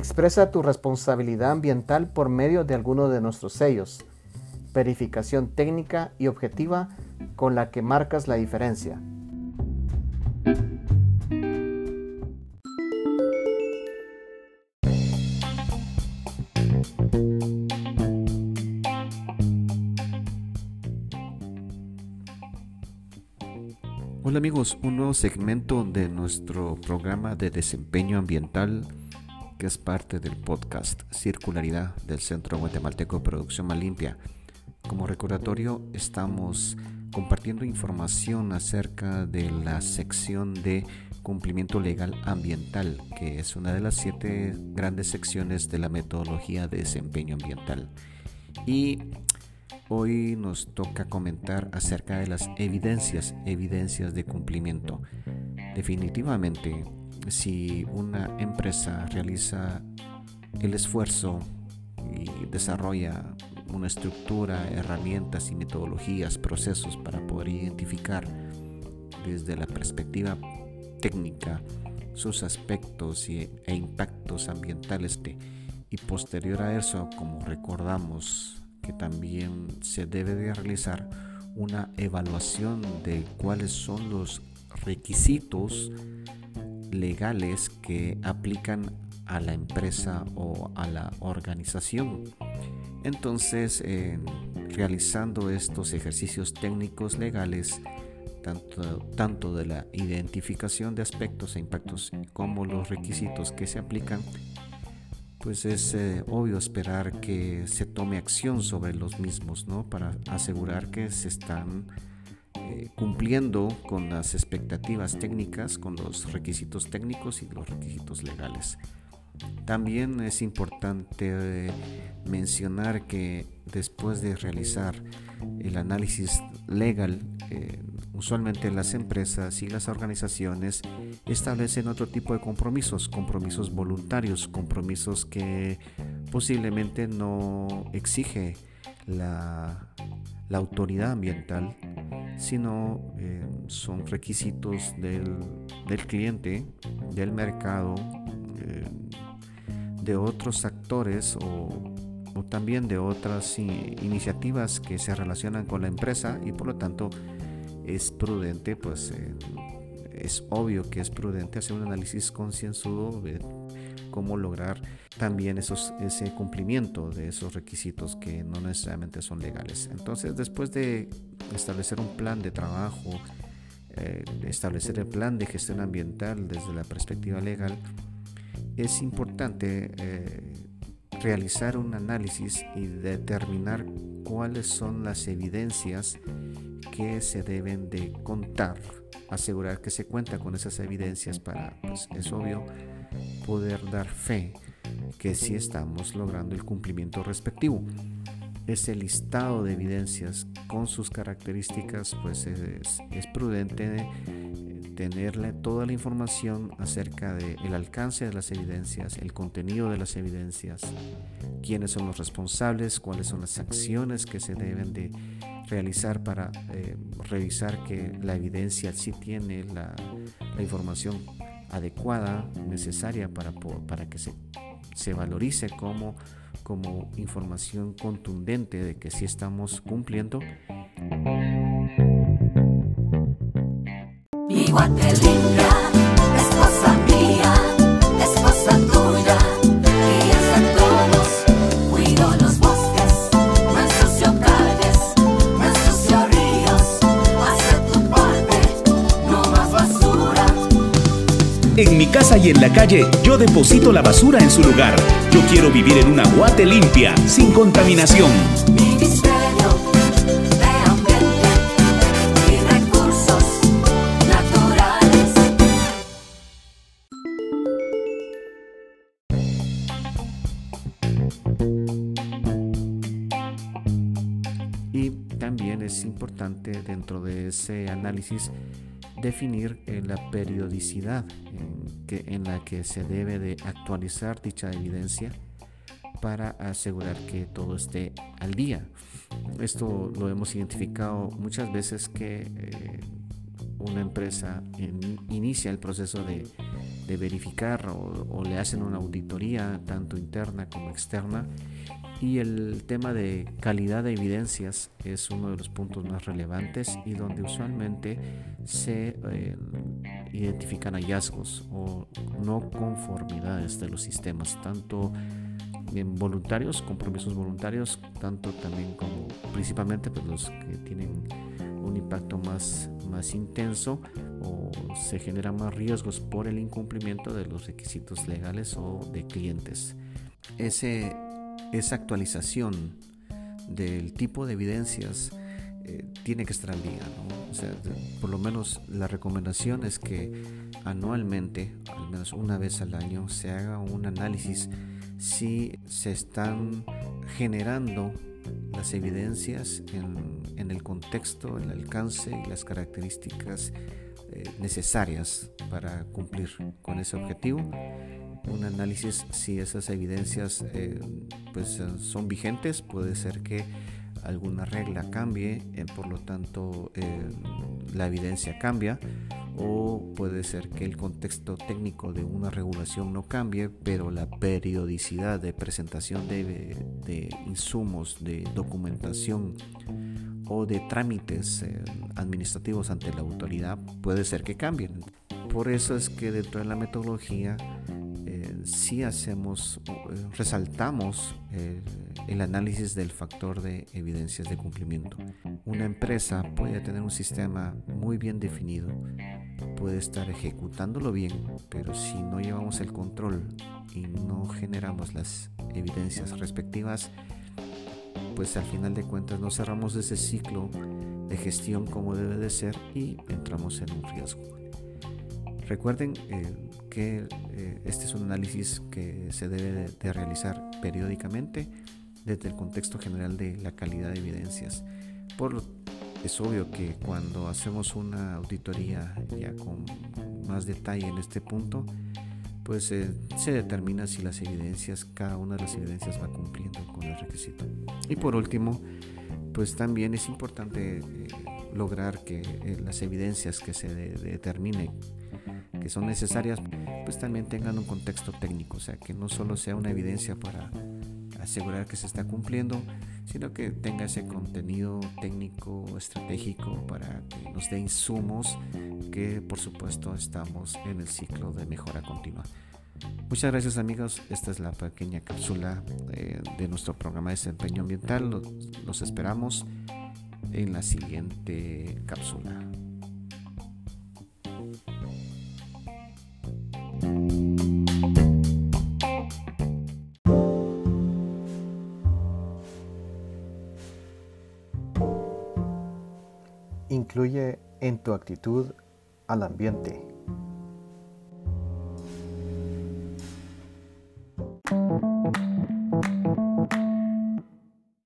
Expresa tu responsabilidad ambiental por medio de alguno de nuestros sellos. Verificación técnica y objetiva con la que marcas la diferencia. Hola amigos, un nuevo segmento de nuestro programa de desempeño ambiental que es parte del podcast Circularidad del Centro Guatemalteco de Producción Más Limpia. Como recordatorio estamos compartiendo información acerca de la sección de cumplimiento legal ambiental, que es una de las siete grandes secciones de la metodología de desempeño ambiental. Y Hoy nos toca comentar acerca de las evidencias, evidencias de cumplimiento. Definitivamente, si una empresa realiza el esfuerzo y desarrolla una estructura, herramientas y metodologías, procesos para poder identificar desde la perspectiva técnica sus aspectos e impactos ambientales y posterior a eso, como recordamos que también se debe de realizar una evaluación de cuáles son los requisitos legales que aplican a la empresa o a la organización. Entonces, realizando estos ejercicios técnicos legales, tanto, tanto de la identificación de aspectos e impactos como los requisitos que se aplican, pues es eh, obvio esperar que se tome acción sobre los mismos, ¿no? Para asegurar que se están eh, cumpliendo con las expectativas técnicas, con los requisitos técnicos y los requisitos legales. También es importante eh, mencionar que después de realizar el análisis legal, usualmente las empresas y las organizaciones establecen otro tipo de compromisos, compromisos voluntarios, compromisos que posiblemente no exige la, autoridad ambiental, sino eh, son requisitos del, cliente, del mercado, eh, de otros actores o, también de otras iniciativas que se relacionan con la empresa y por lo tanto es prudente pues es obvio que es prudente hacer un análisis concienzudo cómo lograr también esos, ese cumplimiento de esos requisitos que no necesariamente son legales. Entonces, después de establecer un plan de trabajo, eh, establecer el plan de gestión ambiental desde la perspectiva legal, es importante eh, realizar un análisis y determinar cuáles son las evidencias que se deben de contar asegurar que se cuenta con esas evidencias para, pues es obvio, poder dar fe que sí estamos logrando el cumplimiento respectivo. Ese listado de evidencias con sus características, pues es, prudente tenerle toda la información acerca del alcance de las evidencias, el contenido de las evidencias, quiénes son los responsables, cuáles son las acciones que se deben de realizar para eh, revisar que la evidencia sí tiene la, información adecuada, necesaria para, para que se, se valorice como, como información contundente de que sí estamos cumpliendo. Casa y en la calle yo deposito la basura en su lugar. Yo quiero vivir en una guate limpia, sin contaminación. Y también es importante dentro de ese análisis definir eh, la periodicidad en, la que se debe de actualizar dicha evidencia para asegurar que todo esté al día. Esto lo hemos identificado muchas veces que eh, una empresa inicia el proceso de, de verificar o, le hacen una auditoría tanto interna como externa y el tema de calidad de evidencias es uno de los puntos más relevantes y donde usualmente se eh, identifican hallazgos o no conformidades de los sistemas, tanto en voluntarios, compromisos voluntarios, tanto también como principalmente pues, los que tienen un impacto más, más intenso o se generan más riesgos por el incumplimiento de los requisitos legales o de clientes. Ese, esa actualización del tipo de evidencias eh, tiene que estar al día. Por lo menos la recomendación es que anualmente, al menos una vez al año, se haga un análisis si se están generando las evidencias en, el contexto, el alcance y las características eh, necesarias para cumplir con ese objetivo. Un análisis si esas evidencias eh, pues, son vigentes, puede ser que alguna regla cambie, eh, por lo tanto la evidencia cambia o puede ser que el contexto técnico de una regulación no cambie, pero la periodicidad de presentación de, insumos, de documentación o de trámites eh, administrativos ante la autoridad puede ser que cambien. Por eso es que dentro de la metodología eh, sí hacemos, eh, resaltamos el análisis del factor de evidencias de cumplimiento. Una empresa puede tener un sistema muy bien definido, puede estar ejecutándolo bien, pero si no llevamos el control y no generamos las evidencias respectivas, pues al final de cuentas no cerramos ese ciclo de gestión como debe de ser y entramos en un riesgo. Recuerden eh, que eh, este es un análisis que se debe de realizar periódicamente desde el contexto general de la calidad de evidencias. Por, es obvio que cuando hacemos una auditoría ya con más detalle en este punto, pues eh, se determina si las evidencias, cada una de las evidencias va cumpliendo con el requisito. Y por último, pues también es importante lograr que las evidencias que se determine que son necesarias, pues también tengan un contexto técnico, o sea, que no solo sea una evidencia para asegurar que se está cumpliendo, sino que tenga ese contenido técnico, estratégico para que nos dé insumos que por supuesto estamos en el ciclo de mejora continua. Muchas gracias amigos, esta es la pequeña cápsula de, de nuestro programa de desempeño ambiental, los, los esperamos en la siguiente cápsula. Incluye en tu actitud al ambiente.